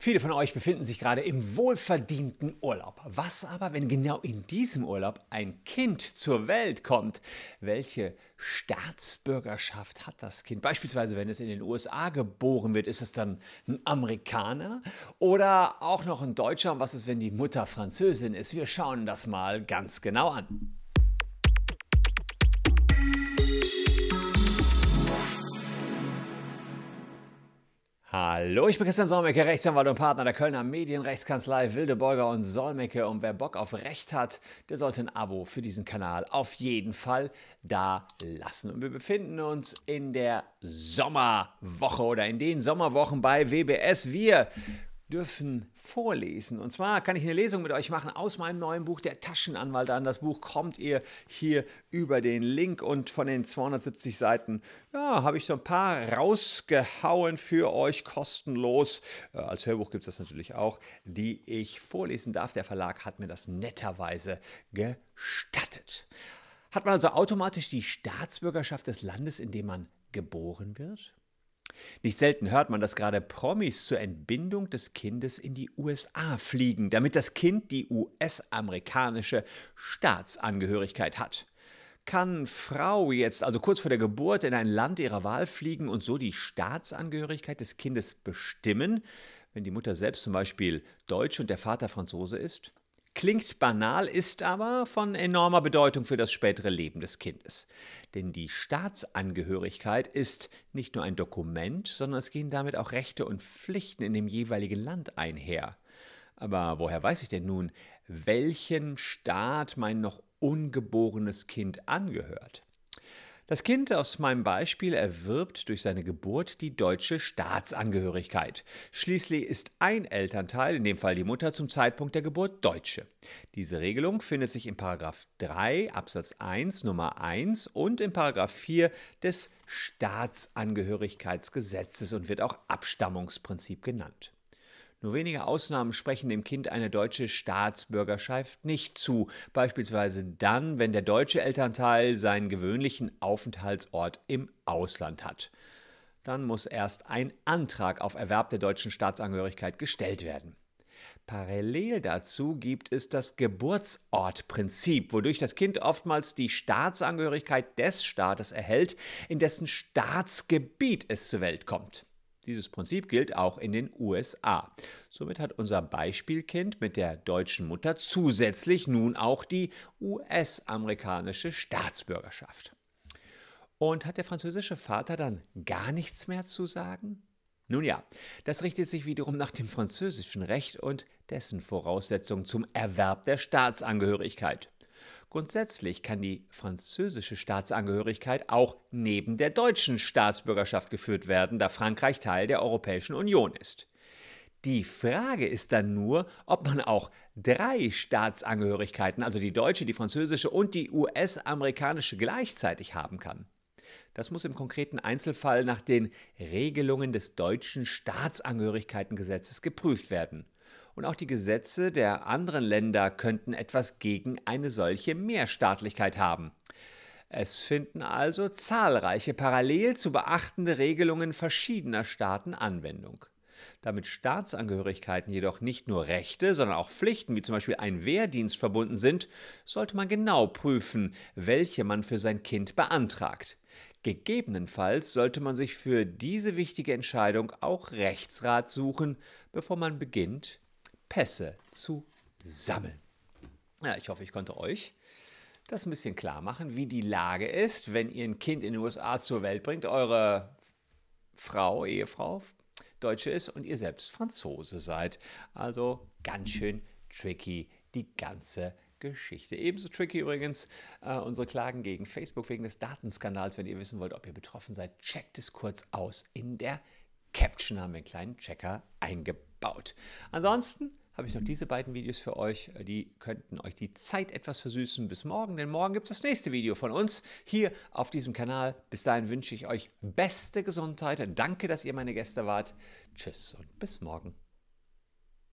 Viele von euch befinden sich gerade im wohlverdienten Urlaub. Was aber, wenn genau in diesem Urlaub ein Kind zur Welt kommt? Welche Staatsbürgerschaft hat das Kind? Beispielsweise, wenn es in den USA geboren wird, ist es dann ein Amerikaner oder auch noch ein Deutscher? Und was ist, wenn die Mutter Französin ist? Wir schauen das mal ganz genau an. Hallo, ich bin Christian Solmecke, Rechtsanwalt und Partner der Kölner Medienrechtskanzlei Wildeborger und Solmecke. Und wer Bock auf Recht hat, der sollte ein Abo für diesen Kanal auf jeden Fall da lassen. Und wir befinden uns in der Sommerwoche oder in den Sommerwochen bei WBS. Wir dürfen vorlesen. Und zwar kann ich eine Lesung mit euch machen aus meinem neuen Buch, Der Taschenanwalt an. Das Buch kommt ihr hier über den Link und von den 270 Seiten, ja, habe ich so ein paar rausgehauen für euch kostenlos. Äh, als Hörbuch gibt es das natürlich auch, die ich vorlesen darf. Der Verlag hat mir das netterweise gestattet. Hat man also automatisch die Staatsbürgerschaft des Landes, in dem man geboren wird? Nicht selten hört man, dass gerade Promis zur Entbindung des Kindes in die USA fliegen, damit das Kind die US-amerikanische Staatsangehörigkeit hat. Kann Frau jetzt also kurz vor der Geburt in ein Land ihrer Wahl fliegen und so die Staatsangehörigkeit des Kindes bestimmen, wenn die Mutter selbst zum Beispiel Deutsch und der Vater Franzose ist? Klingt banal, ist aber von enormer Bedeutung für das spätere Leben des Kindes. Denn die Staatsangehörigkeit ist nicht nur ein Dokument, sondern es gehen damit auch Rechte und Pflichten in dem jeweiligen Land einher. Aber woher weiß ich denn nun, welchem Staat mein noch ungeborenes Kind angehört? Das Kind aus meinem Beispiel erwirbt durch seine Geburt die deutsche Staatsangehörigkeit. Schließlich ist ein Elternteil, in dem Fall die Mutter, zum Zeitpunkt der Geburt Deutsche. Diese Regelung findet sich in 3 Absatz 1 Nummer 1 und in 4 des Staatsangehörigkeitsgesetzes und wird auch Abstammungsprinzip genannt. Nur wenige Ausnahmen sprechen dem Kind eine deutsche Staatsbürgerschaft nicht zu, beispielsweise dann, wenn der deutsche Elternteil seinen gewöhnlichen Aufenthaltsort im Ausland hat. Dann muss erst ein Antrag auf Erwerb der deutschen Staatsangehörigkeit gestellt werden. Parallel dazu gibt es das Geburtsortprinzip, wodurch das Kind oftmals die Staatsangehörigkeit des Staates erhält, in dessen Staatsgebiet es zur Welt kommt. Dieses Prinzip gilt auch in den USA. Somit hat unser Beispielkind mit der deutschen Mutter zusätzlich nun auch die US-amerikanische Staatsbürgerschaft. Und hat der französische Vater dann gar nichts mehr zu sagen? Nun ja, das richtet sich wiederum nach dem französischen Recht und dessen Voraussetzungen zum Erwerb der Staatsangehörigkeit. Grundsätzlich kann die französische Staatsangehörigkeit auch neben der deutschen Staatsbürgerschaft geführt werden, da Frankreich Teil der Europäischen Union ist. Die Frage ist dann nur, ob man auch drei Staatsangehörigkeiten, also die deutsche, die französische und die US-amerikanische gleichzeitig haben kann. Das muss im konkreten Einzelfall nach den Regelungen des deutschen Staatsangehörigkeitengesetzes geprüft werden und auch die Gesetze der anderen Länder könnten etwas gegen eine solche Mehrstaatlichkeit haben. Es finden also zahlreiche parallel zu beachtende Regelungen verschiedener Staaten Anwendung. Damit Staatsangehörigkeiten jedoch nicht nur Rechte, sondern auch Pflichten, wie zum Beispiel ein Wehrdienst verbunden sind, sollte man genau prüfen, welche man für sein Kind beantragt. Gegebenenfalls sollte man sich für diese wichtige Entscheidung auch Rechtsrat suchen, bevor man beginnt, Pässe zu sammeln. Ja, ich hoffe, ich konnte euch das ein bisschen klar machen, wie die Lage ist, wenn ihr ein Kind in den USA zur Welt bringt, eure Frau, Ehefrau Deutsche ist und ihr selbst Franzose seid. Also ganz schön tricky die ganze Geschichte. Ebenso tricky übrigens äh, unsere Klagen gegen Facebook wegen des Datenskandals. Wenn ihr wissen wollt, ob ihr betroffen seid, checkt es kurz aus. In der Caption haben wir einen kleinen Checker eingebaut. Ansonsten habe ich noch diese beiden Videos für euch. Die könnten euch die Zeit etwas versüßen bis morgen, denn morgen gibt es das nächste Video von uns hier auf diesem Kanal. Bis dahin wünsche ich euch beste Gesundheit. Danke, dass ihr meine Gäste wart. Tschüss und bis morgen.